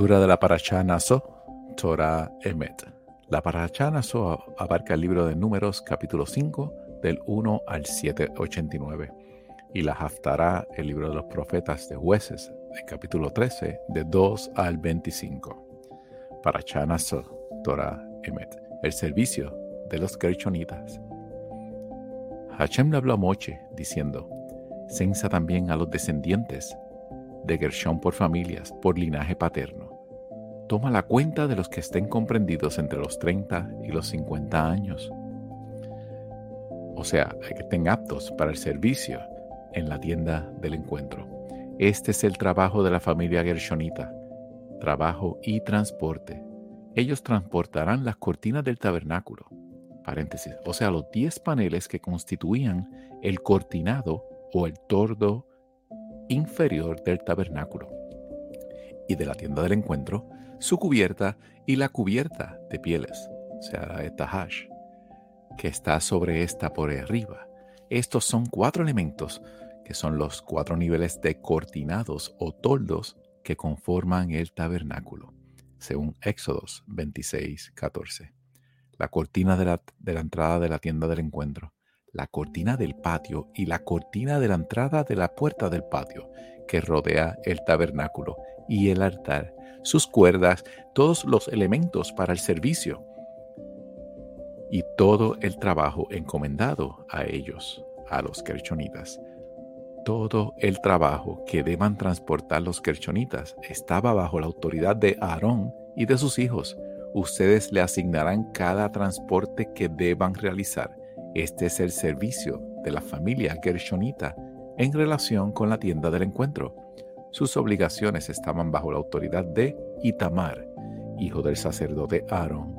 Lectura de la Parashá Naso, Torah Emet. La Parashá Naso abarca el libro de Números, capítulo 5, del 1 al 789, y la Haftará, el libro de los profetas de jueces, el capítulo 13, de 2 al 25. Parashá Naso, Torah Emet. El servicio de los Gershonitas. Hashem le habló a Moche, diciendo, Censa también a los descendientes de Gershon por familias, por linaje paterno. Toma la cuenta de los que estén comprendidos entre los 30 y los 50 años. O sea, que estén aptos para el servicio en la tienda del encuentro. Este es el trabajo de la familia Gershonita, trabajo y transporte. Ellos transportarán las cortinas del tabernáculo, paréntesis, o sea, los 10 paneles que constituían el cortinado o el tordo inferior del tabernáculo y de la tienda del encuentro, su cubierta y la cubierta de pieles, o sea, esta hash, que está sobre esta por arriba. Estos son cuatro elementos que son los cuatro niveles de cortinados o toldos que conforman el tabernáculo, según Éxodos 26, 14. La cortina de la, de la entrada de la tienda del encuentro, la cortina del patio y la cortina de la entrada de la puerta del patio que rodea el tabernáculo y el altar, sus cuerdas, todos los elementos para el servicio y todo el trabajo encomendado a ellos, a los kerchonitas. Todo el trabajo que deban transportar los kerchonitas estaba bajo la autoridad de Aarón y de sus hijos. Ustedes le asignarán cada transporte que deban realizar este es el servicio de la familia Gershonita en relación con la tienda del encuentro. Sus obligaciones estaban bajo la autoridad de Itamar, hijo del sacerdote Aarón.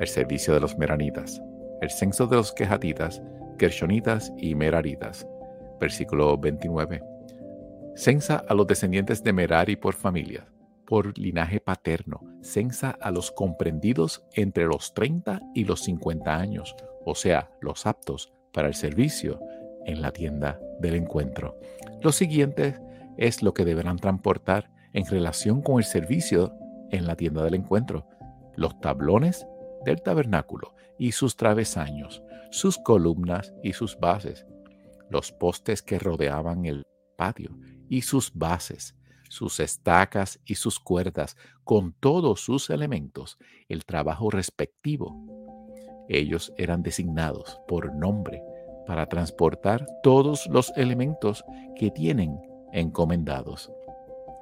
El servicio de los meranitas. El censo de los quejatitas, Gershonitas y meraritas. Versículo 29. Censa a los descendientes de Merari por familias por linaje paterno, censa a los comprendidos entre los 30 y los 50 años, o sea, los aptos para el servicio en la tienda del encuentro. Lo siguiente es lo que deberán transportar en relación con el servicio en la tienda del encuentro. Los tablones del tabernáculo y sus travesaños, sus columnas y sus bases, los postes que rodeaban el patio y sus bases, sus estacas y sus cuerdas, con todos sus elementos, el trabajo respectivo. Ellos eran designados por nombre para transportar todos los elementos que tienen encomendados.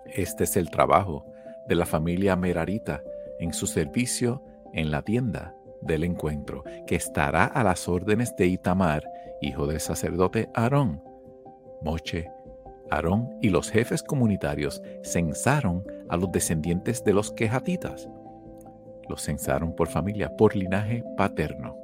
Este es el trabajo de la familia Merarita en su servicio en la tienda del encuentro, que estará a las órdenes de Itamar, hijo del sacerdote Aarón. Moche Aarón y los jefes comunitarios censaron a los descendientes de los quejatitas. Los censaron por familia, por linaje paterno.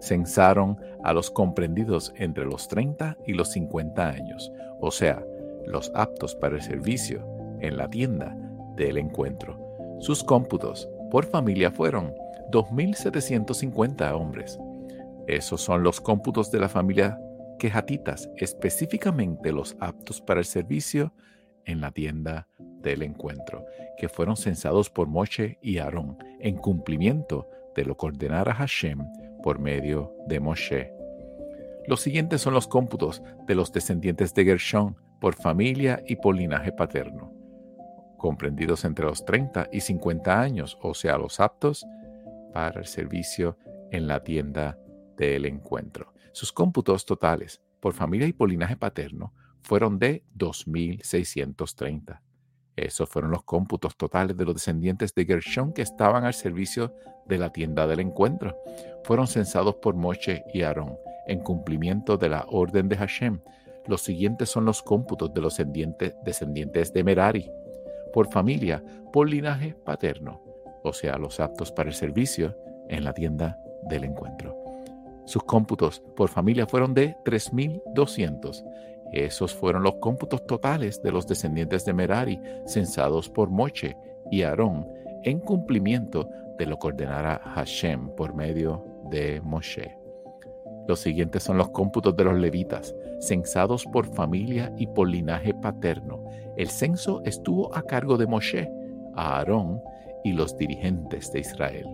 Censaron a los comprendidos entre los 30 y los 50 años, o sea, los aptos para el servicio en la tienda del encuentro. Sus cómputos por familia fueron 2.750 hombres. Esos son los cómputos de la familia quejatitas, específicamente los aptos para el servicio en la tienda del encuentro, que fueron censados por Moshe y Aarón en cumplimiento de lo que ordenara Hashem por medio de Moshe. Los siguientes son los cómputos de los descendientes de Gershon por familia y por linaje paterno, comprendidos entre los 30 y 50 años, o sea, los aptos para el servicio en la tienda del encuentro. Sus cómputos totales por familia y por linaje paterno fueron de 2.630. Esos fueron los cómputos totales de los descendientes de Gershon que estaban al servicio de la tienda del encuentro. Fueron censados por Moshe y Aarón en cumplimiento de la orden de Hashem. Los siguientes son los cómputos de los descendientes de Merari, por familia, por linaje paterno, o sea, los aptos para el servicio en la tienda del encuentro. Sus cómputos por familia fueron de 3.200. Esos fueron los cómputos totales de los descendientes de Merari, censados por Moche y Aarón, en cumplimiento de lo que ordenara Hashem por medio de Moshe. Los siguientes son los cómputos de los levitas, censados por familia y por linaje paterno. El censo estuvo a cargo de Moshe, Aarón y los dirigentes de Israel,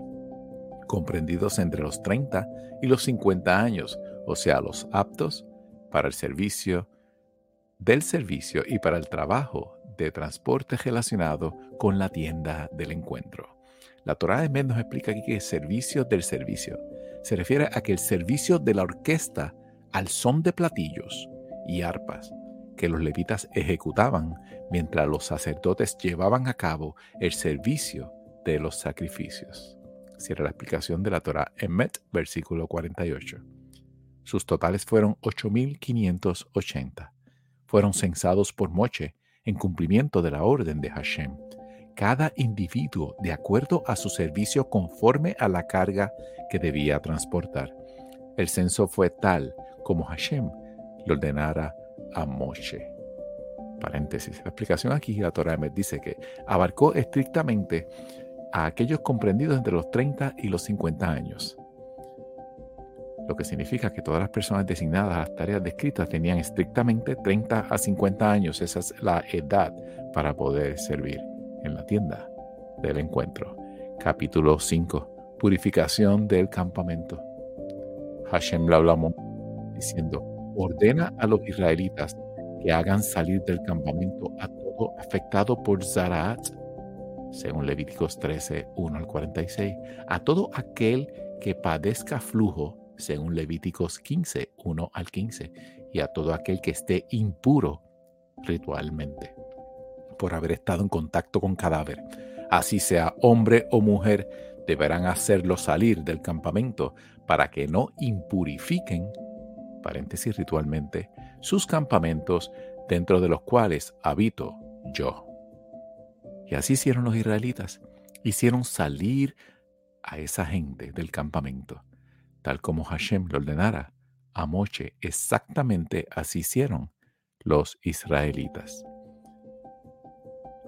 comprendidos entre los 30 y los 50 años, o sea, los aptos para el servicio del servicio y para el trabajo de transporte relacionado con la tienda del encuentro. La Torah de Med nos explica aquí que el servicio del servicio se refiere a que el servicio de la orquesta al son de platillos y arpas que los levitas ejecutaban mientras los sacerdotes llevaban a cabo el servicio de los sacrificios. Cierra la explicación de la Torah en Met, versículo 48. Sus totales fueron 8.580. Fueron censados por Moche en cumplimiento de la orden de Hashem. Cada individuo de acuerdo a su servicio conforme a la carga que debía transportar. El censo fue tal como Hashem le ordenara a Moshe. Paréntesis. La explicación aquí, la Torah dice que abarcó estrictamente a aquellos comprendidos entre los 30 y los 50 años. Lo que significa que todas las personas designadas a las tareas descritas tenían estrictamente 30 a 50 años. Esa es la edad para poder servir en la tienda del encuentro. Capítulo 5. Purificación del campamento. Hashem le hablamos diciendo, ordena a los israelitas que hagan salir del campamento a todo afectado por Zaraat, según Levíticos 13, 1 al 46, a todo aquel que padezca flujo, según Levíticos 15, 1 al 15, y a todo aquel que esté impuro ritualmente, por haber estado en contacto con cadáver. Así sea hombre o mujer, deberán hacerlo salir del campamento para que no impurifiquen paréntesis ritualmente, sus campamentos dentro de los cuales habito yo. Y así hicieron los israelitas, hicieron salir a esa gente del campamento, tal como Hashem lo ordenara a Moche, exactamente así hicieron los israelitas.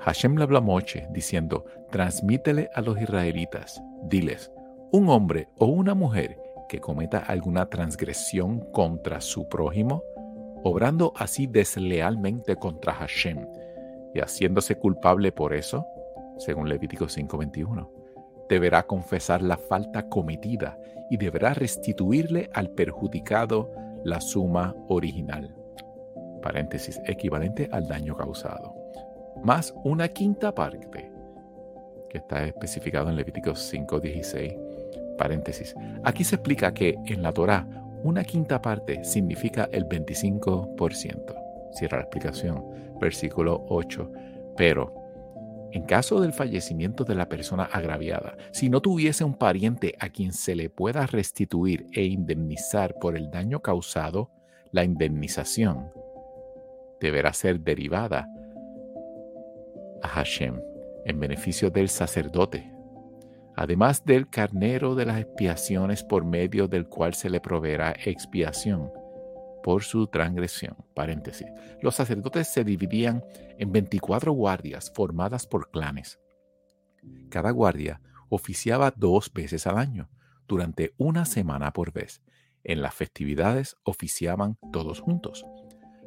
Hashem le habló a Moche diciendo, transmítele a los israelitas, diles, un hombre o una mujer que cometa alguna transgresión contra su prójimo, obrando así deslealmente contra Hashem y haciéndose culpable por eso, según Levítico 5:21, deberá confesar la falta cometida y deberá restituirle al perjudicado la suma original. Paréntesis, equivalente al daño causado. Más una quinta parte, que está especificado en Levítico 5:16 Paréntesis. Aquí se explica que en la Torá una quinta parte significa el 25%. Cierra la explicación. Versículo 8. Pero, en caso del fallecimiento de la persona agraviada, si no tuviese un pariente a quien se le pueda restituir e indemnizar por el daño causado, la indemnización deberá ser derivada a Hashem en beneficio del sacerdote además del carnero de las expiaciones por medio del cual se le proveerá expiación por su transgresión. Paréntesis. Los sacerdotes se dividían en 24 guardias formadas por clanes. Cada guardia oficiaba dos veces al año, durante una semana por vez. En las festividades oficiaban todos juntos.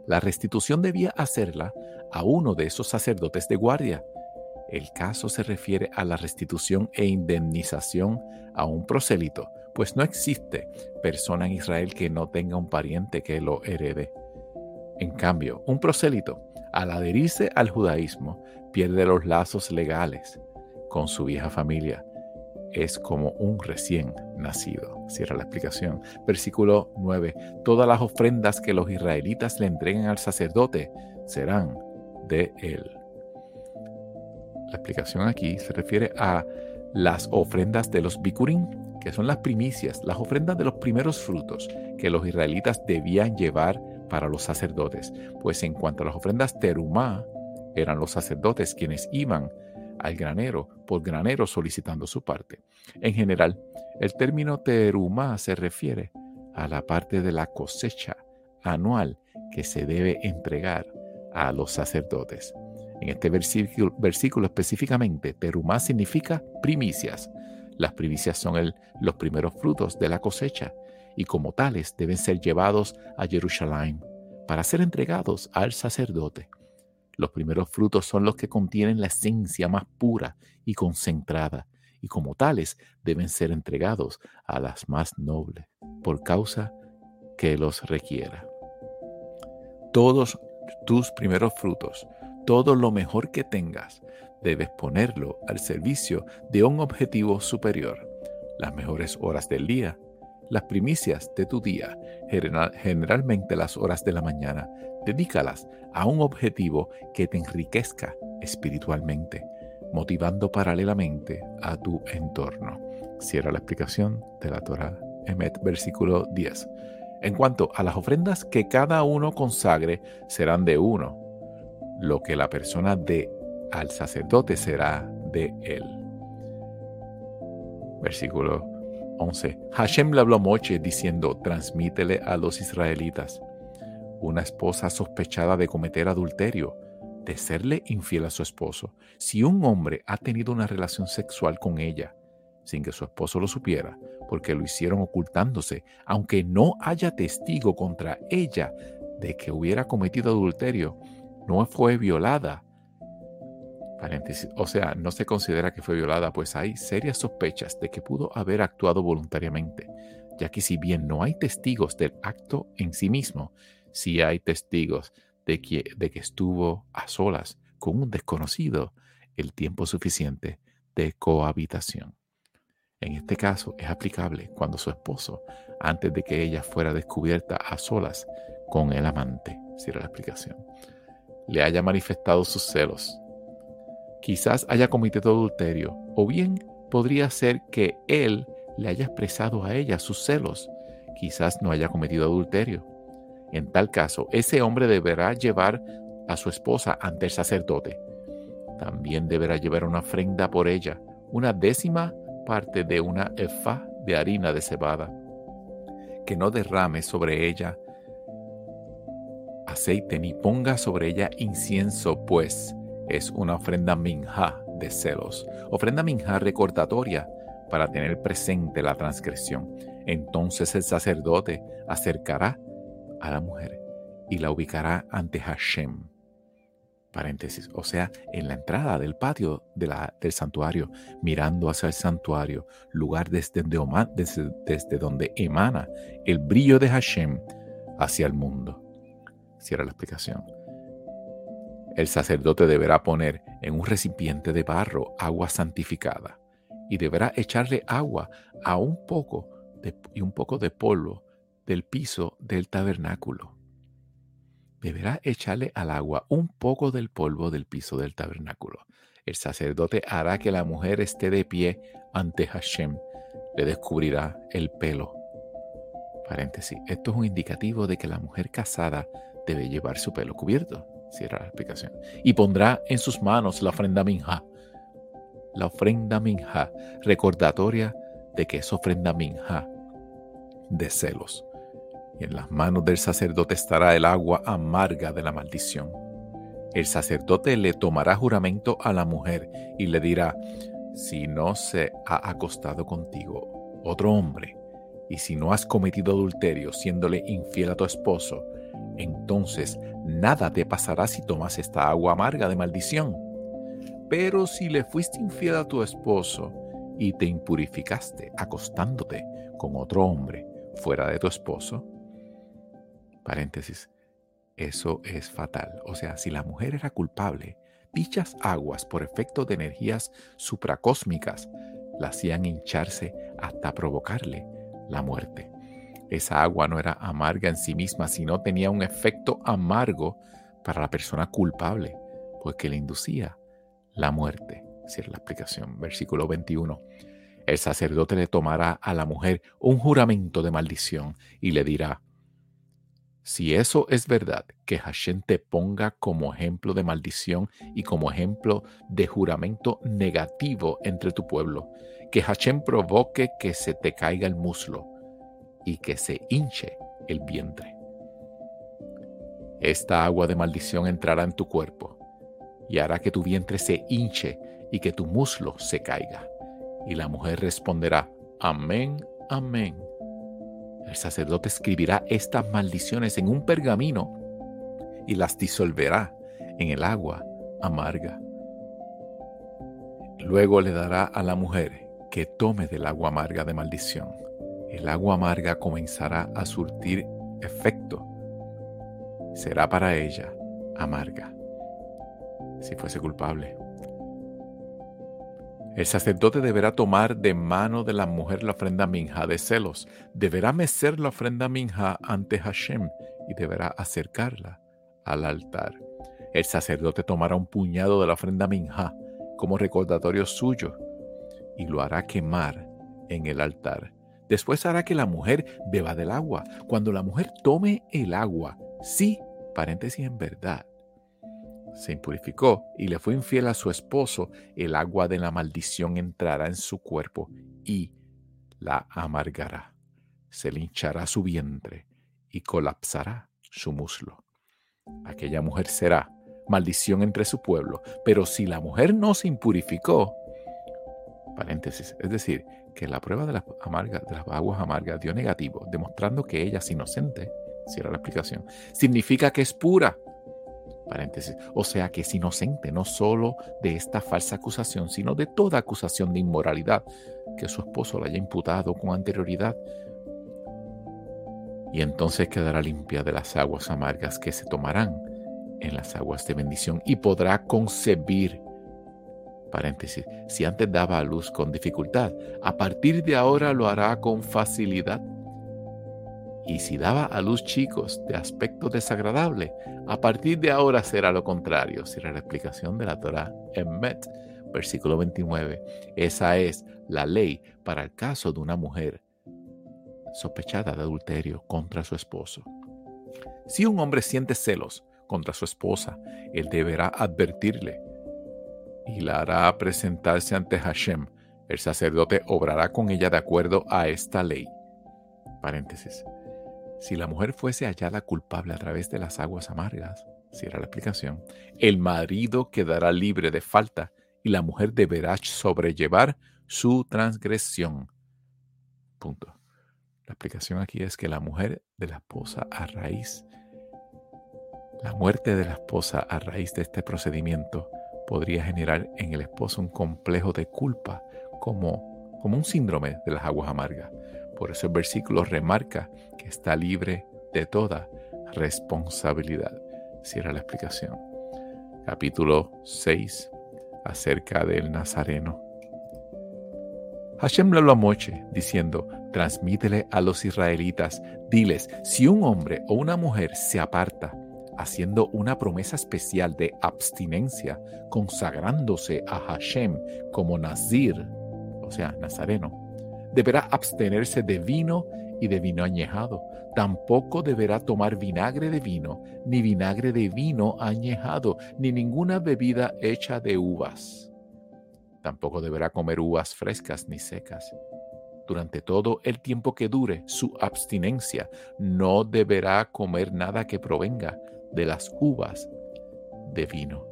La restitución debía hacerla a uno de esos sacerdotes de guardia, el caso se refiere a la restitución e indemnización a un prosélito, pues no existe persona en Israel que no tenga un pariente que lo herede. En cambio, un prosélito, al adherirse al judaísmo, pierde los lazos legales con su vieja familia. Es como un recién nacido. Cierra la explicación. Versículo 9. Todas las ofrendas que los israelitas le entreguen al sacerdote serán de él. La explicación aquí se refiere a las ofrendas de los bikurim, que son las primicias, las ofrendas de los primeros frutos que los israelitas debían llevar para los sacerdotes. Pues en cuanto a las ofrendas terumá, eran los sacerdotes quienes iban al granero por granero solicitando su parte. En general, el término terumá se refiere a la parte de la cosecha anual que se debe entregar a los sacerdotes. En este versículo, específicamente, terumá significa primicias. Las primicias son los primeros frutos de la cosecha y como tales deben ser llevados a Jerusalén para ser entregados al sacerdote. Los primeros frutos son los que contienen la esencia más pura y concentrada, y como tales deben ser entregados a las más nobles, por causa que los requiera. Todos tus primeros frutos, todo lo mejor que tengas, debes ponerlo al servicio de un objetivo superior. Las mejores horas del día, las primicias de tu día, generalmente las horas de la mañana, dedícalas a un objetivo que te enriquezca espiritualmente, motivando paralelamente a tu entorno. Cierra la explicación de la Torah Emet, versículo 10. En cuanto a las ofrendas que cada uno consagre, serán de uno. Lo que la persona dé al sacerdote será de él. Versículo 11. Hashem le habló a Moche diciendo, transmítele a los israelitas. Una esposa sospechada de cometer adulterio, de serle infiel a su esposo, si un hombre ha tenido una relación sexual con ella, sin que su esposo lo supiera, porque lo hicieron ocultándose, aunque no haya testigo contra ella de que hubiera cometido adulterio, no fue violada. O sea, no se considera que fue violada, pues hay serias sospechas de que pudo haber actuado voluntariamente, ya que si bien no hay testigos del acto en sí mismo, sí hay testigos de que, de que estuvo a solas con un desconocido el tiempo suficiente de cohabitación. En este caso es aplicable cuando su esposo, antes de que ella fuera descubierta a solas con el amante, cierra la explicación, le haya manifestado sus celos. Quizás haya cometido adulterio, o bien podría ser que él le haya expresado a ella sus celos. Quizás no haya cometido adulterio. En tal caso, ese hombre deberá llevar a su esposa ante el sacerdote. También deberá llevar una ofrenda por ella, una décima parte de una efa de harina de cebada, que no derrame sobre ella aceite ni ponga sobre ella incienso, pues es una ofrenda minja de celos, ofrenda minja recordatoria para tener presente la transgresión. Entonces el sacerdote acercará a la mujer y la ubicará ante Hashem paréntesis, o sea, en la entrada del patio del santuario, mirando hacia el santuario, lugar desde, desde, desde donde emana el brillo de Hashem hacia el mundo. Cierra la explicación. El sacerdote deberá poner en un recipiente de barro agua santificada y deberá echarle agua a un poco de, y un poco de polvo del piso del tabernáculo deberá echarle al agua un poco del polvo del piso del tabernáculo. El sacerdote hará que la mujer esté de pie ante Hashem. Le descubrirá el pelo. Paréntesis. Esto es un indicativo de que la mujer casada debe llevar su pelo cubierto. Cierra la. Y pondrá en sus manos la ofrenda minja. La ofrenda minja, recordatoria de que es ofrenda minja de celos y en las manos del sacerdote estará el agua amarga de la maldición. El sacerdote le tomará juramento a la mujer y le dirá, si no se ha acostado contigo otro hombre, y si no has cometido adulterio siéndole infiel a tu esposo, entonces nada te pasará si tomas esta agua amarga de maldición. Pero si le fuiste infiel a tu esposo y te impurificaste acostándote con otro hombre fuera de tu esposo, Paréntesis. Eso es fatal. O sea, si la mujer era culpable, dichas aguas, por efecto de energías supracósmicas, la hacían hincharse hasta provocarle la muerte. Esa agua no era amarga en sí misma, sino tenía un efecto amargo para la persona culpable, pues que le inducía la muerte. Cierra la explicación. Versículo 21. El sacerdote le tomará a la mujer un juramento de maldición y le dirá, si eso es verdad, que Hashem te ponga como ejemplo de maldición y como ejemplo de juramento negativo entre tu pueblo, que Hashem provoque que se te caiga el muslo y que se hinche el vientre. Esta agua de maldición entrará en tu cuerpo y hará que tu vientre se hinche y que tu muslo se caiga. Y la mujer responderá, amén, amén el sacerdote escribirá estas maldiciones en un pergamino y las disolverá en el agua amarga. Luego le dará a la mujer que tome del agua amarga de maldición. El agua amarga comenzará a surtir efecto. Será para ella amarga, si fuese culpable. El sacerdote deberá tomar de mano de la mujer la ofrenda minja de celos, deberá mecer la ofrenda minja ante Hashem y deberá acercarla al altar. El sacerdote tomará un puñado de la ofrenda minja como recordatorio suyo y lo hará quemar en el altar. Después hará que la mujer beba del agua. Cuando la mujer tome el agua, sí, paréntesis en verdad, se impurificó y le fue infiel a su esposo, el agua de la maldición entrará en su cuerpo y la amargará. Se linchará su vientre y colapsará su muslo. Aquella mujer será maldición entre su pueblo, pero si la mujer no se impurificó, paréntesis, es decir, que la prueba de las, de las aguas amargas dio negativo, demostrando que ella es inocente, cierra la explicación, significa que es pura paréntesis, o sea que es inocente no solo de esta falsa acusación, sino de toda acusación de inmoralidad que su esposo le haya imputado con anterioridad. Y entonces quedará limpia de las aguas amargas que se tomarán en las aguas de bendición y podrá concebir. Paréntesis, si antes daba a luz con dificultad, a partir de ahora lo hará con facilidad y si daba a luz chicos de aspecto desagradable, a partir de ahora será lo contrario. Será la explicación de la Torah en Met, versículo 29. Esa es la ley para el caso de una mujer sospechada de adulterio contra su esposo. Si un hombre siente celos contra su esposa, él deberá advertirle y la hará presentarse ante Hashem. El sacerdote obrará con ella de acuerdo a esta ley. Si la mujer fuese hallada culpable a través de las aguas amargas, si era la explicación, el marido quedará libre de falta y la mujer deberá sobrellevar su transgresión. Punto. La explicación aquí es que la mujer de la esposa a raíz, la muerte de la esposa a raíz de este procedimiento podría generar en el esposo un complejo de culpa como, como un síndrome de las aguas amargas. Por eso el versículo remarca que está libre de toda responsabilidad. Cierra la explicación. Capítulo 6 acerca del Nazareno. Hashem le habló a Moche diciendo, transmítele a los israelitas, diles, si un hombre o una mujer se aparta, haciendo una promesa especial de abstinencia, consagrándose a Hashem como Nazir, o sea, Nazareno, deberá abstenerse de vino y de vino añejado. Tampoco deberá tomar vinagre de vino, ni vinagre de vino añejado, ni ninguna bebida hecha de uvas. Tampoco deberá comer uvas frescas ni secas. Durante todo el tiempo que dure su abstinencia, no deberá comer nada que provenga de las uvas de vino,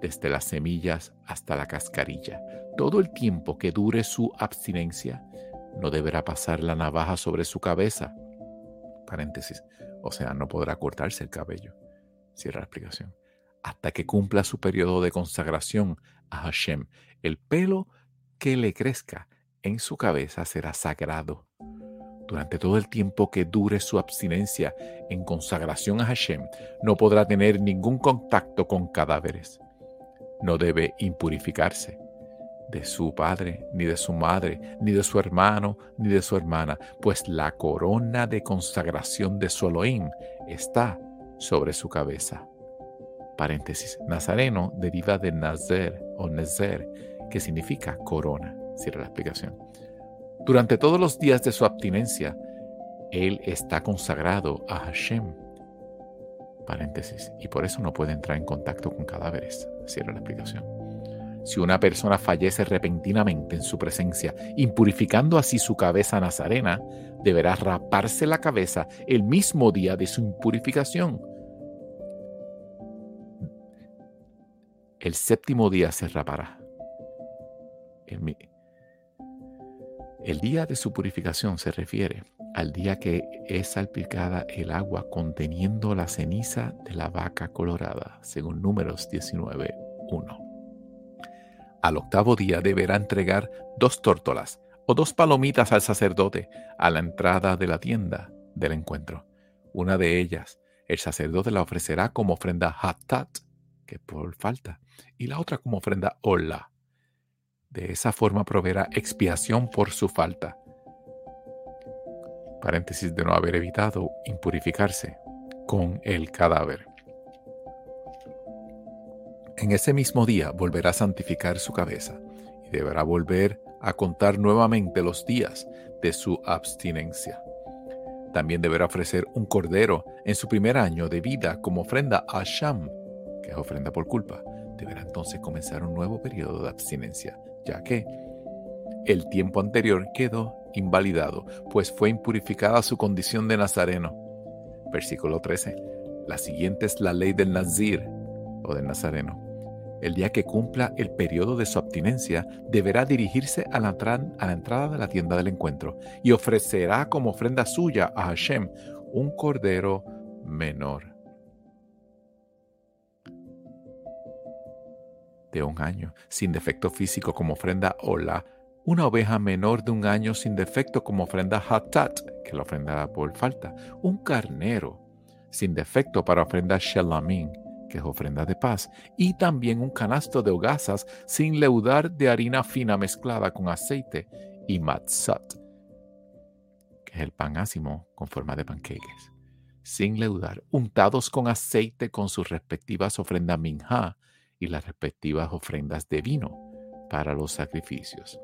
desde las semillas hasta la cascarilla. Todo el tiempo que dure su abstinencia, no deberá pasar la navaja sobre su cabeza. Paréntesis. O sea, no podrá cortarse el cabello. Cierra la explicación. Hasta que cumpla su periodo de consagración a Hashem. El pelo que le crezca en su cabeza será sagrado. Durante todo el tiempo que dure su abstinencia en consagración a Hashem, no podrá tener ningún contacto con cadáveres. No debe impurificarse de su padre, ni de su madre, ni de su hermano, ni de su hermana, pues la corona de consagración de su está sobre su cabeza. Paréntesis. Nazareno deriva de Nazer o Nezer, que significa corona. Cierra la explicación. Durante todos los días de su abstinencia, él está consagrado a Hashem. Y por eso no puede entrar en contacto con cadáveres. Cierra la explicación. Si una persona fallece repentinamente en su presencia, impurificando así su cabeza nazarena, deberá raparse la cabeza el mismo día de su impurificación. El séptimo día se rapará. El, el día de su purificación se refiere al día que es salpicada el agua conteniendo la ceniza de la vaca colorada, según números 19.1. Al octavo día deberá entregar dos tórtolas o dos palomitas al sacerdote a la entrada de la tienda del encuentro. Una de ellas, el sacerdote la ofrecerá como ofrenda hatat, que por falta, y la otra como ofrenda hola. De esa forma proveerá expiación por su falta paréntesis de no haber evitado impurificarse con el cadáver. En ese mismo día volverá a santificar su cabeza y deberá volver a contar nuevamente los días de su abstinencia. También deberá ofrecer un cordero en su primer año de vida como ofrenda a Sham, que es ofrenda por culpa. Deberá entonces comenzar un nuevo periodo de abstinencia, ya que el tiempo anterior quedó invalidado, pues fue impurificada su condición de nazareno. Versículo 13. La siguiente es la ley del nazir o del nazareno. El día que cumpla el periodo de su abstinencia, deberá dirigirse a la, a la entrada de la tienda del encuentro y ofrecerá como ofrenda suya a Hashem un cordero menor. De un año, sin defecto físico como ofrenda la una oveja menor de un año sin defecto como ofrenda hatat, que la ofrenda por falta, un carnero sin defecto para ofrenda shelamim, que es ofrenda de paz, y también un canasto de hogazas sin leudar de harina fina mezclada con aceite y matzat, que es el pan ácimo con forma de panqueques, sin leudar, untados con aceite con sus respectivas ofrendas minja y las respectivas ofrendas de vino para los sacrificios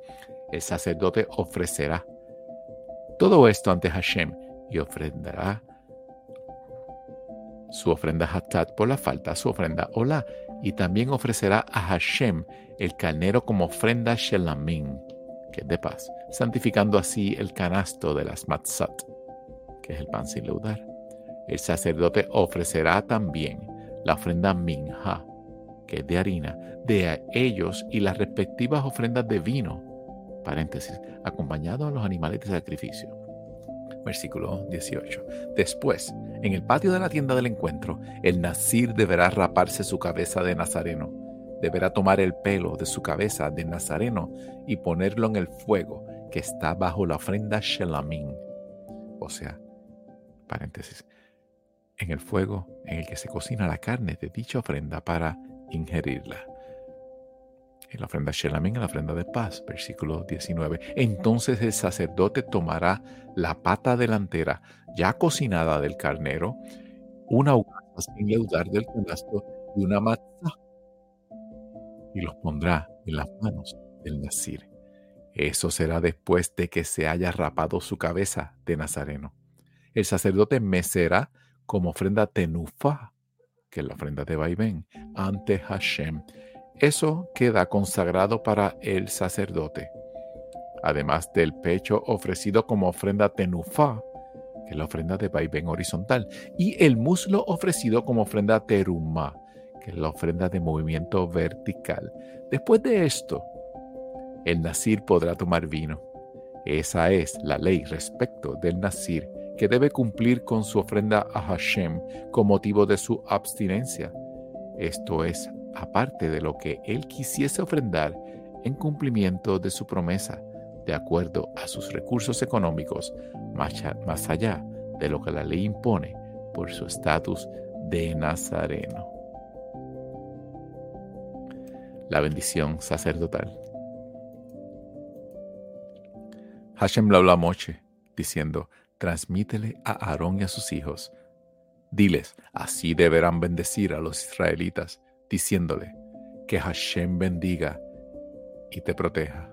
el sacerdote ofrecerá todo esto ante Hashem y ofrendará su ofrenda Hatat por la falta, su ofrenda Ola, y también ofrecerá a Hashem el carnero como ofrenda Shelamim, que es de paz, santificando así el canasto de las Matzat, que es el pan sin leudar. El sacerdote ofrecerá también la ofrenda Minha, que es de harina, de ellos y las respectivas ofrendas de vino paréntesis, acompañado a los animales de sacrificio. Versículo 18. Después, en el patio de la tienda del encuentro, el nazir deberá raparse su cabeza de nazareno. Deberá tomar el pelo de su cabeza de nazareno y ponerlo en el fuego que está bajo la ofrenda Shelamim. O sea, paréntesis, en el fuego en el que se cocina la carne de dicha ofrenda para ingerirla en la ofrenda Shelamín, en la ofrenda de paz, versículo 19. Entonces el sacerdote tomará la pata delantera ya cocinada del carnero, una uva sin leudar del canasto y una matzah, y los pondrá en las manos del Nazir. Eso será después de que se haya rapado su cabeza de Nazareno. El sacerdote mecerá como ofrenda tenufa, que la ofrenda de vaivén, ante Hashem eso queda consagrado para el sacerdote. Además del pecho ofrecido como ofrenda tenufa, que es la ofrenda de vaivén horizontal, y el muslo ofrecido como ofrenda teruma, que es la ofrenda de movimiento vertical. Después de esto, el nazir podrá tomar vino. Esa es la ley respecto del nazir que debe cumplir con su ofrenda a Hashem con motivo de su abstinencia. Esto es aparte de lo que él quisiese ofrendar en cumplimiento de su promesa, de acuerdo a sus recursos económicos, más allá de lo que la ley impone por su estatus de nazareno. La bendición sacerdotal. Hashem le habló a Moche, diciendo, transmítele a Aarón y a sus hijos. Diles, así deberán bendecir a los israelitas diciéndole que Hashem bendiga y te proteja,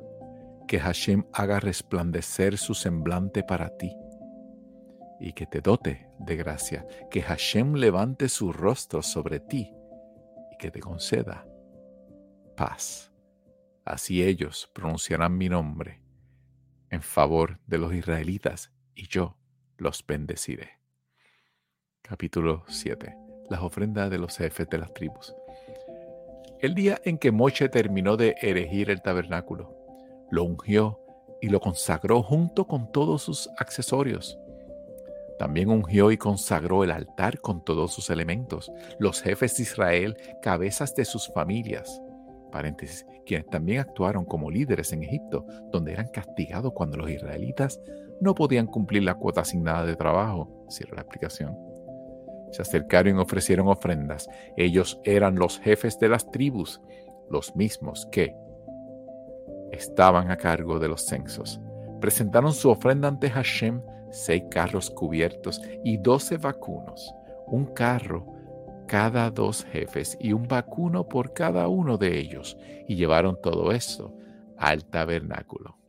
que Hashem haga resplandecer su semblante para ti y que te dote de gracia, que Hashem levante su rostro sobre ti y que te conceda paz. Así ellos pronunciarán mi nombre en favor de los israelitas y yo los bendeciré. Capítulo 7. Las ofrendas de los jefes de las tribus. El día en que Moche terminó de erigir el tabernáculo, lo ungió y lo consagró junto con todos sus accesorios. También ungió y consagró el altar con todos sus elementos, los jefes de Israel, cabezas de sus familias, paréntesis, quienes también actuaron como líderes en Egipto, donde eran castigados cuando los israelitas no podían cumplir la cuota asignada de trabajo, cierra la explicación. Se acercaron y ofrecieron ofrendas. Ellos eran los jefes de las tribus, los mismos que estaban a cargo de los censos. Presentaron su ofrenda ante Hashem, seis carros cubiertos y doce vacunos, un carro cada dos jefes y un vacuno por cada uno de ellos, y llevaron todo eso al tabernáculo.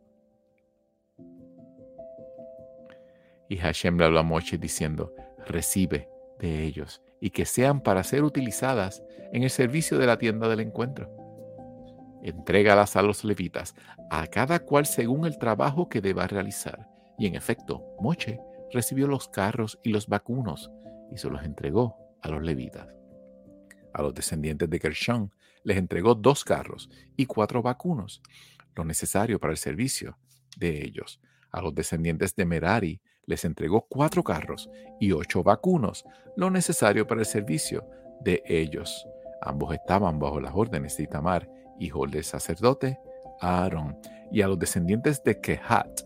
Y Hashem le habló a Moche diciendo, recibe de ellos y que sean para ser utilizadas en el servicio de la tienda del encuentro. Entrégalas a los levitas, a cada cual según el trabajo que deba realizar. Y en efecto, Moche recibió los carros y los vacunos y se los entregó a los levitas. A los descendientes de Gershon les entregó dos carros y cuatro vacunos, lo necesario para el servicio de ellos. A los descendientes de Merari les entregó cuatro carros y ocho vacunos, lo necesario para el servicio de ellos. Ambos estaban bajo las órdenes de Itamar, hijo del sacerdote Aarón, y a los descendientes de Kehat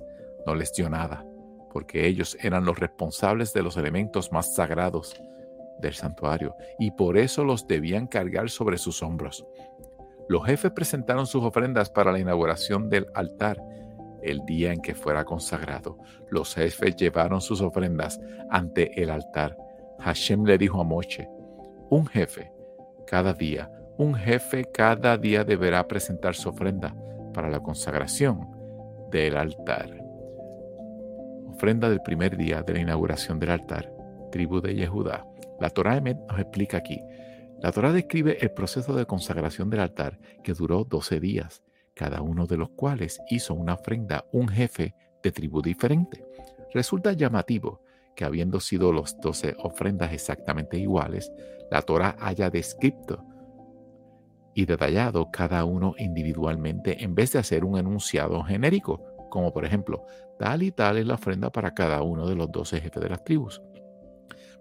no les dio nada, porque ellos eran los responsables de los elementos más sagrados del santuario, y por eso los debían cargar sobre sus hombros. Los jefes presentaron sus ofrendas para la inauguración del altar el día en que fuera consagrado. Los jefes llevaron sus ofrendas ante el altar. Hashem le dijo a Moche, un jefe cada día, un jefe cada día deberá presentar su ofrenda para la consagración del altar. Ofrenda del primer día de la inauguración del altar, tribu de Yehudá. La Torah nos explica aquí. La Torah describe el proceso de consagración del altar que duró 12 días cada uno de los cuales hizo una ofrenda un jefe de tribu diferente. Resulta llamativo que habiendo sido los doce ofrendas exactamente iguales, la Torah haya descrito y detallado cada uno individualmente en vez de hacer un enunciado genérico, como por ejemplo, tal y tal es la ofrenda para cada uno de los doce jefes de las tribus.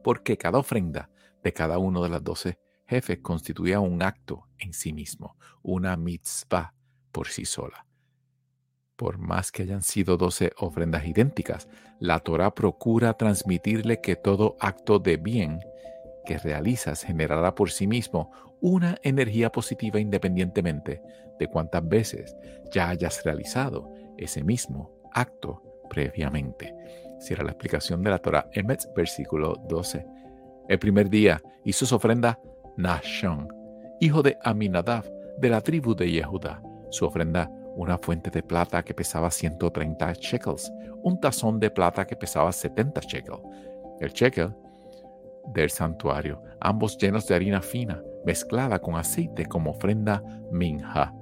Porque cada ofrenda de cada uno de los doce jefes constituía un acto en sí mismo, una mitzvah, por sí sola. Por más que hayan sido doce ofrendas idénticas, la Torah procura transmitirle que todo acto de bien que realizas generará por sí mismo una energía positiva independientemente de cuántas veces ya hayas realizado ese mismo acto previamente. Cierra la explicación de la Torah, Emetz, versículo 12. El primer día hizo su ofrenda Nashon, hijo de Aminadab, de la tribu de Yehuda su ofrenda una fuente de plata que pesaba 130 shekels, un tazón de plata que pesaba 70 shekels, el shekel del santuario, ambos llenos de harina fina, mezclada con aceite como ofrenda minja,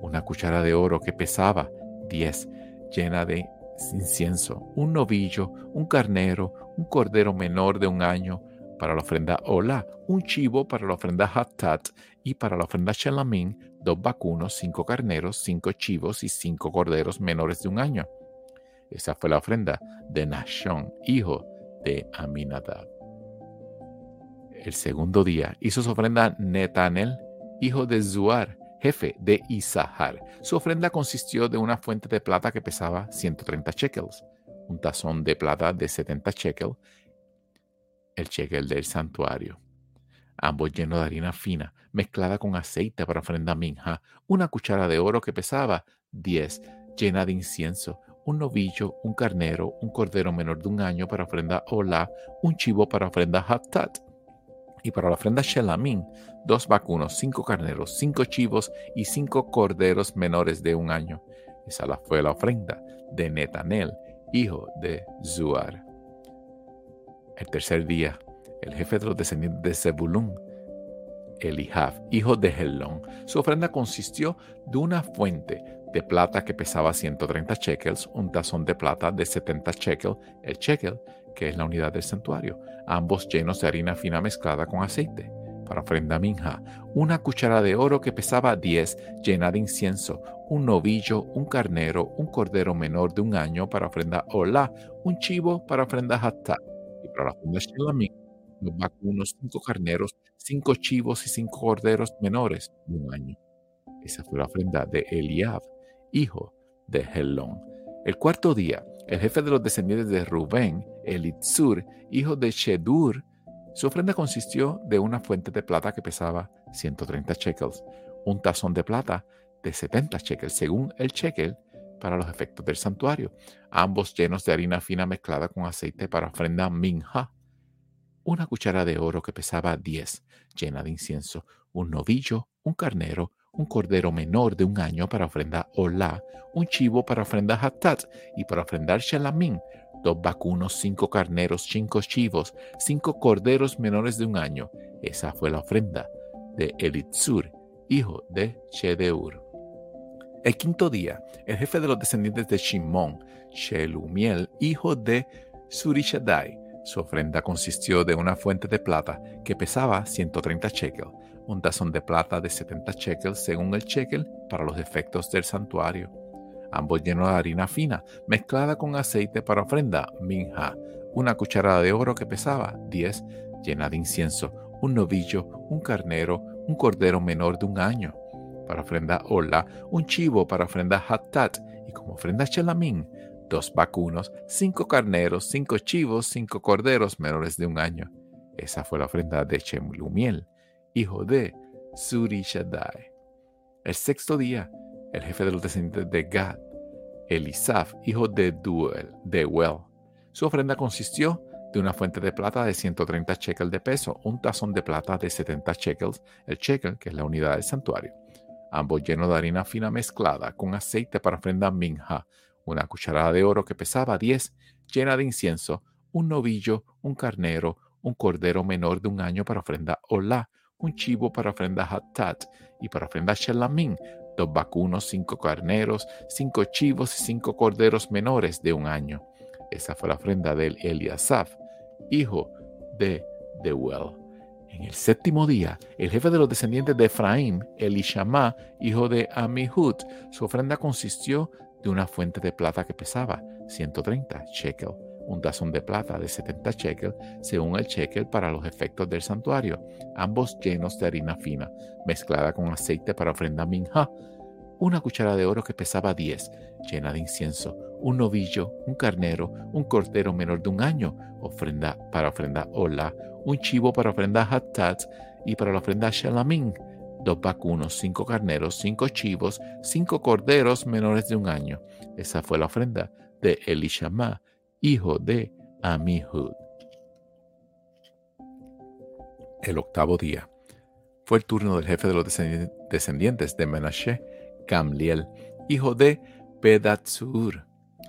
una cuchara de oro que pesaba 10, llena de incienso, un novillo, un carnero, un cordero menor de un año, para la ofrenda Ola, un chivo para la ofrenda Hatat y para la ofrenda Shelamín, dos vacunos, cinco carneros, cinco chivos y cinco corderos menores de un año. Esa fue la ofrenda de Nashon, hijo de Aminadab. El segundo día hizo su ofrenda Netanel, hijo de Zuar, jefe de Isahar. Su ofrenda consistió de una fuente de plata que pesaba 130 shekels, un tazón de plata de 70 shekels, el shekel del santuario, ambos llenos de harina fina, mezclada con aceite para ofrenda minja, una cuchara de oro que pesaba 10, llena de incienso, un novillo, un carnero, un cordero menor de un año para ofrenda hola, un chivo para ofrenda hatat. Y para la ofrenda shelamín, dos vacunos, cinco carneros, cinco chivos y cinco corderos menores de un año. Esa fue la ofrenda de Netanel, hijo de Zuar. El tercer día, el jefe de los descendientes de Zebulún, Elihab, hijo de Helón. Su ofrenda consistió de una fuente de plata que pesaba 130 shekels, un tazón de plata de 70 shekels, el shekel, que es la unidad del santuario, ambos llenos de harina fina mezclada con aceite. Para ofrenda minja, una cuchara de oro que pesaba 10, llena de incienso, un novillo, un carnero, un cordero menor de un año para ofrenda Olá, un chivo para ofrenda Hattá. Y para la ofrenda vacunos, cinco carneros, cinco chivos y cinco corderos menores de un año. Esa fue la ofrenda de Eliab, hijo de Helón. El cuarto día, el jefe de los descendientes de Rubén, Elitzur, hijo de Shedur, su ofrenda consistió de una fuente de plata que pesaba 130 shekels, un tazón de plata de 70 shekels, según el shekel, para los efectos del santuario, ambos llenos de harina fina mezclada con aceite para ofrenda minja, una cuchara de oro que pesaba 10, llena de incienso, un novillo, un carnero, un cordero menor de un año para ofrenda Olá, un chivo para ofrenda Hatat y para ofrendar Shalamín, dos vacunos, cinco carneros, cinco chivos, cinco corderos menores de un año. Esa fue la ofrenda de Elitzur, hijo de Shedeur. El quinto día, el jefe de los descendientes de Shimón, Shelumiel, hijo de Surishadai, su ofrenda consistió de una fuente de plata que pesaba 130 shekels, un tazón de plata de 70 shekels según el shekel para los efectos del santuario, ambos llenos de harina fina mezclada con aceite para ofrenda minja, una cucharada de oro que pesaba 10 llena de incienso, un novillo, un carnero, un cordero menor de un año. Para ofrenda hola, un chivo para ofrenda hatat y como ofrenda chelamín, dos vacunos, cinco carneros, cinco chivos, cinco corderos menores de un año. Esa fue la ofrenda de Chemlumiel hijo de Surishadai. El sexto día, el jefe de los descendientes de Gad, Elisaf, hijo de Duel, de Well. Su ofrenda consistió de una fuente de plata de 130 shekels de peso, un tazón de plata de 70 shekels, el shekel, que es la unidad del santuario, ambos llenos de harina fina mezclada con aceite para ofrenda minja, una cucharada de oro que pesaba 10, llena de incienso, un novillo, un carnero, un cordero menor de un año para ofrenda olá, un chivo para ofrenda Hatat y para ofrenda Shelamín, dos vacunos, cinco carneros, cinco chivos y cinco corderos menores de un año. Esa fue la ofrenda de Eliasaf, hijo de Deuel. En el séptimo día, el jefe de los descendientes de Efraín, Elishama, hijo de Amihud, su ofrenda consistió de una fuente de plata que pesaba 130 shekel. Un tazón de plata de 70 shekels según el shekel para los efectos del santuario, ambos llenos de harina fina, mezclada con aceite para ofrenda minja, una cuchara de oro que pesaba 10, llena de incienso, un novillo, un carnero, un cordero menor de un año, ofrenda para ofrenda hola, un chivo para ofrenda hatat y para la ofrenda dos vacunos, cinco carneros, cinco chivos, cinco corderos menores de un año. Esa fue la ofrenda de Elishama, hijo de Amihud. El octavo día fue el turno del jefe de los descendientes de Menashe, Gamliel, hijo de Pedatzur.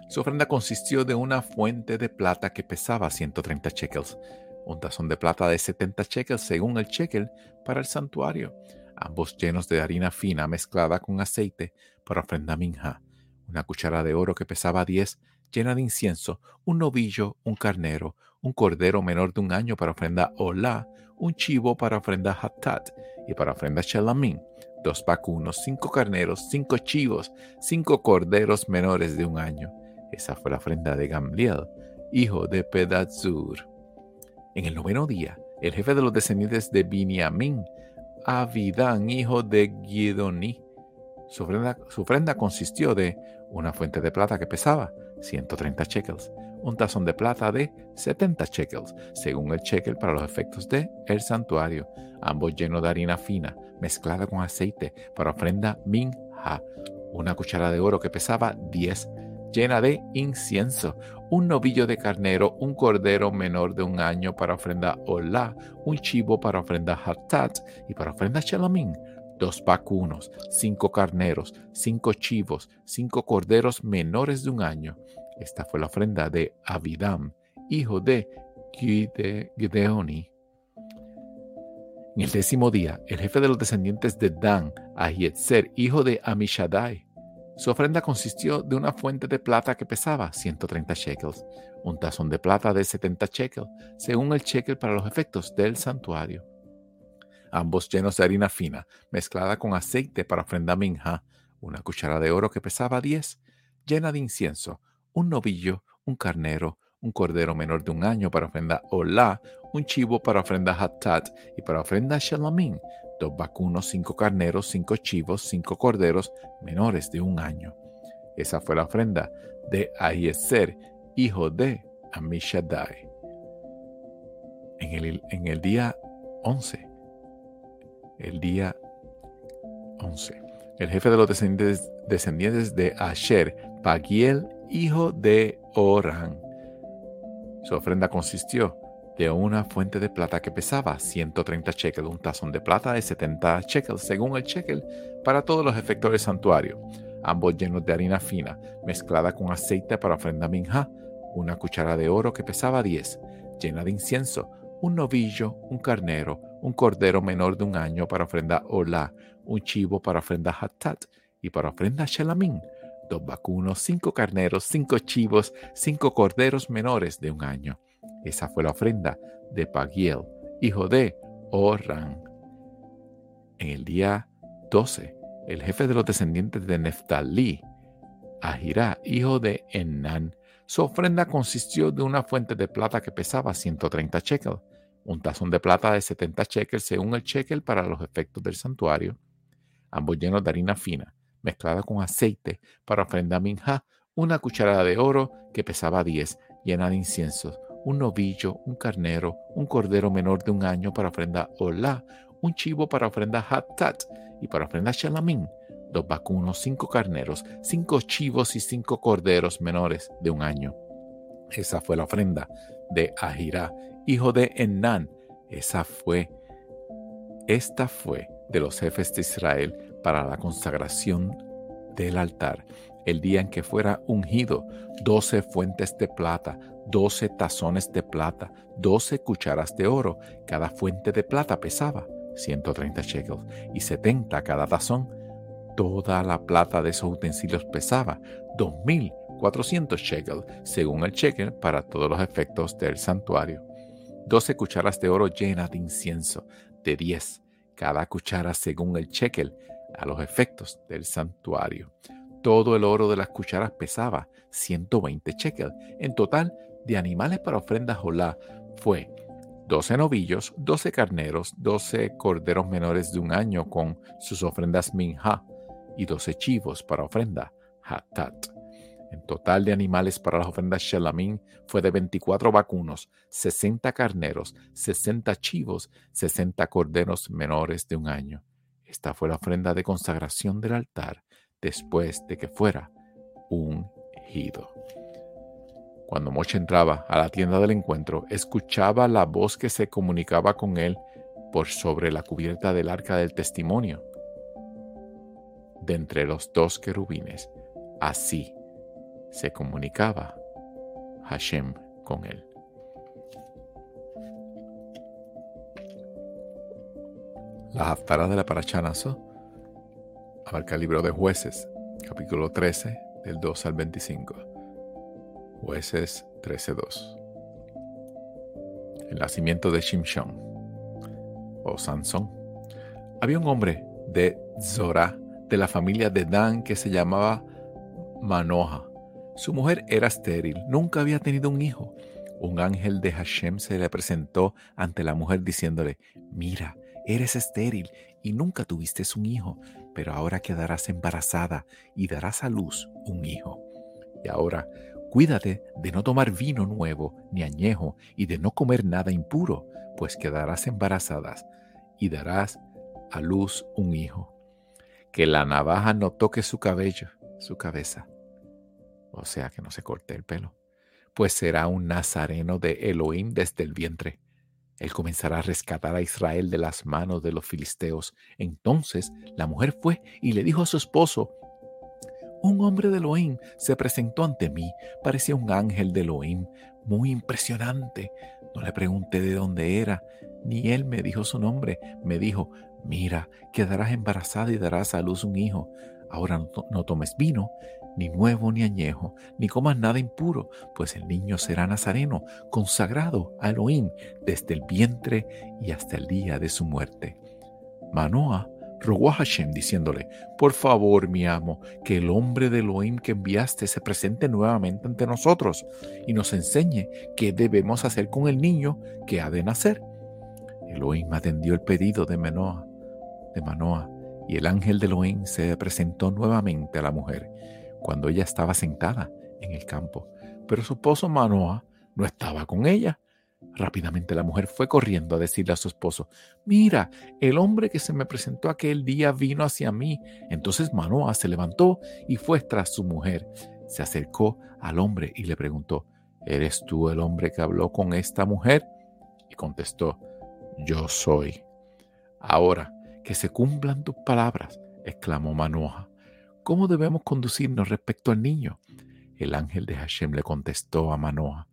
Su ofrenda consistió de una fuente de plata que pesaba 130 shekels, un tazón de plata de 70 shekels según el shekel para el santuario, ambos llenos de harina fina mezclada con aceite para ofrenda minja, una cuchara de oro que pesaba 10 llena de incienso, un novillo, un carnero, un cordero menor de un año para ofrenda Olá, un chivo para ofrenda Hatat y para ofrenda Shelamín, dos vacunos, cinco carneros, cinco chivos, cinco corderos menores de un año. Esa fue la ofrenda de Gamliel, hijo de Pedazur. En el noveno día, el jefe de los descendientes de Biniamín, Avidán, hijo de Gidoní, su ofrenda consistió de una fuente de plata que pesaba 130 shekels, un tazón de plata de 70 shekels, según el shekel para los efectos de el santuario, ambos llenos de harina fina, mezclada con aceite para ofrenda minja, una cuchara de oro que pesaba 10, llena de incienso, un novillo de carnero, un cordero menor de un año para ofrenda olá, un chivo para ofrenda hatat y para ofrenda shalamín, dos vacunos, cinco carneros, cinco chivos, cinco corderos menores de un año. Esta fue la ofrenda de Abidam, hijo de Gideoni. En el décimo día, el jefe de los descendientes de Dan, Ahietzer, hijo de Amishadai, su ofrenda consistió de una fuente de plata que pesaba 130 shekels, un tazón de plata de 70 shekels, según el shekel para los efectos del santuario. Ambos llenos de harina fina, mezclada con aceite para ofrenda minja, una cuchara de oro que pesaba diez, llena de incienso, un novillo, un carnero, un cordero menor de un año para ofrenda Olá, un chivo para ofrenda Hattat y para ofrenda Shelamín, dos vacunos, cinco carneros, cinco chivos, cinco corderos menores de un año. Esa fue la ofrenda de Ahieser, hijo de Amishadai. En el, en el día 11, el día 11, el jefe de los descendientes, descendientes de Asher, Pagiel, hijo de Oran. Su ofrenda consistió de una fuente de plata que pesaba 130 shekels, un tazón de plata de 70 shekels, según el shekel, para todos los efectos del santuario, ambos llenos de harina fina, mezclada con aceite para ofrenda minja, una cuchara de oro que pesaba 10, llena de incienso, un novillo, un carnero, un cordero menor de un año para ofrenda olá, un chivo para ofrenda hatat y para ofrenda shelamín, dos vacunos, cinco carneros, cinco chivos, cinco corderos menores de un año. Esa fue la ofrenda de Pagiel, hijo de Orran. En el día 12, el jefe de los descendientes de Neftalí, Ahirá, hijo de Enán, su ofrenda consistió de una fuente de plata que pesaba 130 shekels, un tazón de plata de 70 shekels según el shekel para los efectos del santuario, ambos llenos de harina fina, mezclada con aceite para ofrenda minja, una cucharada de oro que pesaba 10, llena de inciensos, un novillo, un carnero, un cordero menor de un año para ofrenda olá, un chivo para ofrenda hatat y para ofrenda shalamín, dos vacunos, cinco carneros, cinco chivos y cinco corderos menores de un año. Esa fue la ofrenda de Ahirá, hijo de Enán. Esa fue, esta fue de los jefes de Israel para la consagración del altar, el día en que fuera ungido, doce fuentes de plata, doce tazones de plata, doce cucharas de oro. Cada fuente de plata pesaba 130 shekels y 70 cada tazón. Toda la plata de esos utensilios pesaba 2.400 shekels, según el shekel para todos los efectos del santuario. Doce cucharas de oro llenas de incienso, de 10 cada cuchara según el shekel a los efectos del santuario. Todo el oro de las cucharas pesaba 120 shekels. En total, de animales para ofrendas Jolá fue 12 novillos, 12 carneros, 12 corderos menores de un año con sus ofrendas minja y 12 chivos para ofrenda hatat. En total de animales para las ofrendas shelamín fue de 24 vacunos, 60 carneros, 60 chivos, 60 corderos menores de un año. Esta fue la ofrenda de consagración del altar después de que fuera ungido. Cuando Moche entraba a la tienda del encuentro, escuchaba la voz que se comunicaba con él por sobre la cubierta del arca del testimonio. De entre los dos querubines, así se comunicaba Hashem con él. La Haftarah de la Parachanazo abarca el libro de Jueces, capítulo 13, del 2 al 25. Jueces 13.2. El nacimiento de Shimshon o Sansón. Había un hombre de Zorah, de la familia de Dan, que se llamaba Manoja. Su mujer era estéril, nunca había tenido un hijo. Un ángel de Hashem se le presentó ante la mujer diciéndole, mira, eres estéril y nunca tuviste un hijo, pero ahora quedarás embarazada y darás a luz un hijo. Y ahora Cuídate de no tomar vino nuevo ni añejo y de no comer nada impuro, pues quedarás embarazadas y darás a luz un hijo. Que la navaja no toque su cabello, su cabeza. O sea, que no se corte el pelo. Pues será un nazareno de Elohim desde el vientre. Él comenzará a rescatar a Israel de las manos de los filisteos. Entonces la mujer fue y le dijo a su esposo, un hombre de Elohim se presentó ante mí. Parecía un ángel de Elohim, muy impresionante. No le pregunté de dónde era, ni él me dijo su nombre. Me dijo, mira, quedarás embarazada y darás a luz un hijo. Ahora no, tomes vino, ni nuevo ni añejo, ni comas nada impuro, pues el niño será nazareno, consagrado a Elohim desde el vientre y hasta el día de su muerte. Manoah rogó a Hashem diciéndole, por favor, mi amo, que el hombre de Elohim que enviaste se presente nuevamente ante nosotros y nos enseñe qué debemos hacer con el niño que ha de nacer. Elohim atendió el pedido de Manoah, de Manoah, y el ángel de Elohim se presentó nuevamente a la mujer cuando ella estaba sentada en el campo, pero su esposo Manoah no estaba con ella. Rápidamente la mujer fue corriendo a decirle a su esposo, mira, el hombre que se me presentó aquel día vino hacia mí. Entonces Manoah se levantó y fue tras su mujer. Se acercó al hombre y le preguntó, ¿eres tú el hombre que habló con esta mujer? Y contestó, yo soy. Ahora, que se cumplan tus palabras, exclamó Manoah. ¿Cómo debemos conducirnos respecto al niño? El ángel de Hashem le contestó a Manoah,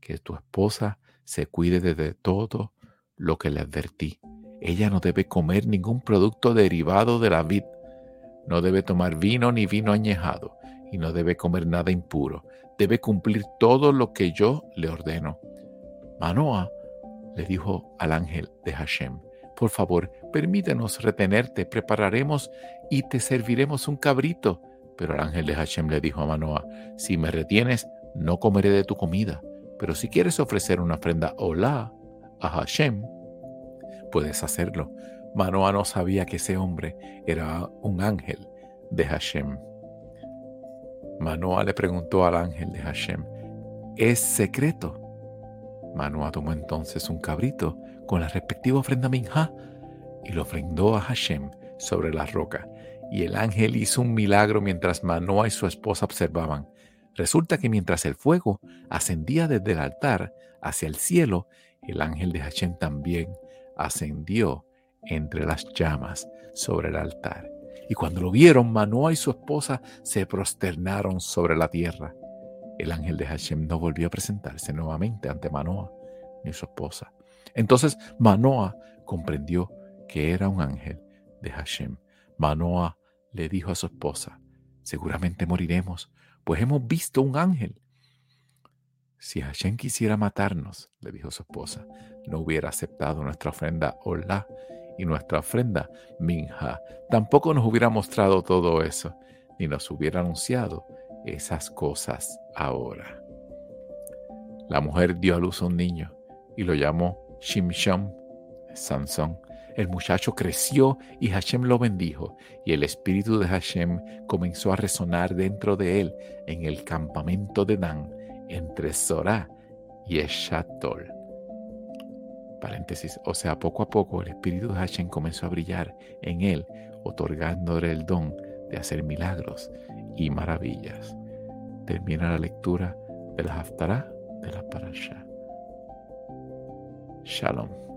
que tu esposa se cuide de todo lo que le advertí. Ella no debe comer ningún producto derivado de la vid, no debe tomar vino ni vino añejado, y no debe comer nada impuro. Debe cumplir todo lo que yo le ordeno. Manoah le dijo al ángel de Hashem, por favor, permítenos retenerte, prepararemos y te serviremos un cabrito. Pero el ángel de Hashem le dijo a Manoah, si me retienes, no comeré de tu comida. Pero si quieres ofrecer una ofrenda hola a Hashem, puedes hacerlo. Manoah no sabía que ese hombre era un ángel de Hashem. Manoah le preguntó al ángel de Hashem, ¿es secreto? Manoah tomó entonces un cabrito con la respectiva ofrenda minja y lo ofrendó a Hashem sobre la roca. Y el ángel hizo un milagro mientras Manoah y su esposa observaban. Resulta que mientras el fuego ascendía desde el altar hacia el cielo, el ángel de Hashem también ascendió entre las llamas sobre el altar. Y cuando lo vieron, Manoah y su esposa se prosternaron sobre la tierra. El ángel de Hashem no volvió a presentarse nuevamente ante Manoah ni su esposa. Entonces Manoah comprendió que era un ángel de Hashem. Manoah le dijo a su esposa, seguramente moriremos, pues hemos visto un ángel. Si Hashem quisiera matarnos, le dijo su esposa, no hubiera aceptado nuestra ofrenda Olá y nuestra ofrenda Minja. Tampoco nos hubiera mostrado todo eso, ni nos hubiera anunciado esas cosas ahora. La mujer dio a luz a un niño y lo llamó Shimshon, Sansón. El muchacho creció y Hashem lo bendijo, y el espíritu de Hashem comenzó a resonar dentro de él en el campamento de Dan, entre Zorah y Eshatol. Paréntesis, o sea, poco a poco el espíritu de Hashem comenzó a brillar en él, otorgándole el don de hacer milagros y maravillas. Termina la lectura de la Haftarah de la Parashah. Shalom.